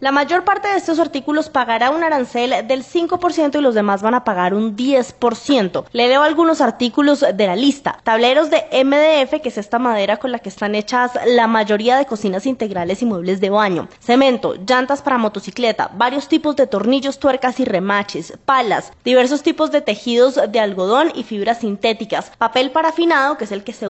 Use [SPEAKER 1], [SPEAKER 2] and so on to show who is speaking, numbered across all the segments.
[SPEAKER 1] La mayor parte de estos artículos pagará un arancel del 5% y los demás van a pagar un 10%. Le leo algunos artículos de la lista. Tableros de MDF, que es esta madera con la que están hechas la mayoría de cocinas integrales y muebles de baño. Cemento, llantas para motocicleta, varios tipos de tornillos, tuercas y remaches, palas, diversos tipos de tejidos de algodón y fibras sintéticas, papel parafinado, que es el que se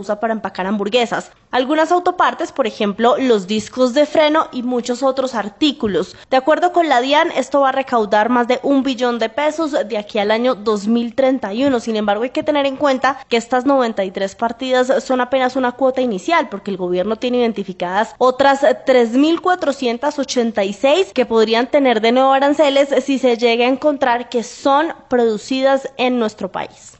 [SPEAKER 1] Usa para empacar hamburguesas, algunas autopartes, por ejemplo, los discos de freno y muchos otros artículos. De acuerdo con la DIAN, esto va a recaudar más de un billón de pesos de aquí al año 2031. Sin embargo, hay que tener en cuenta que estas 93 partidas son apenas una cuota inicial, porque el gobierno tiene identificadas otras 3.486 que podrían tener de nuevo aranceles si se llega a encontrar que son producidas en nuestro país.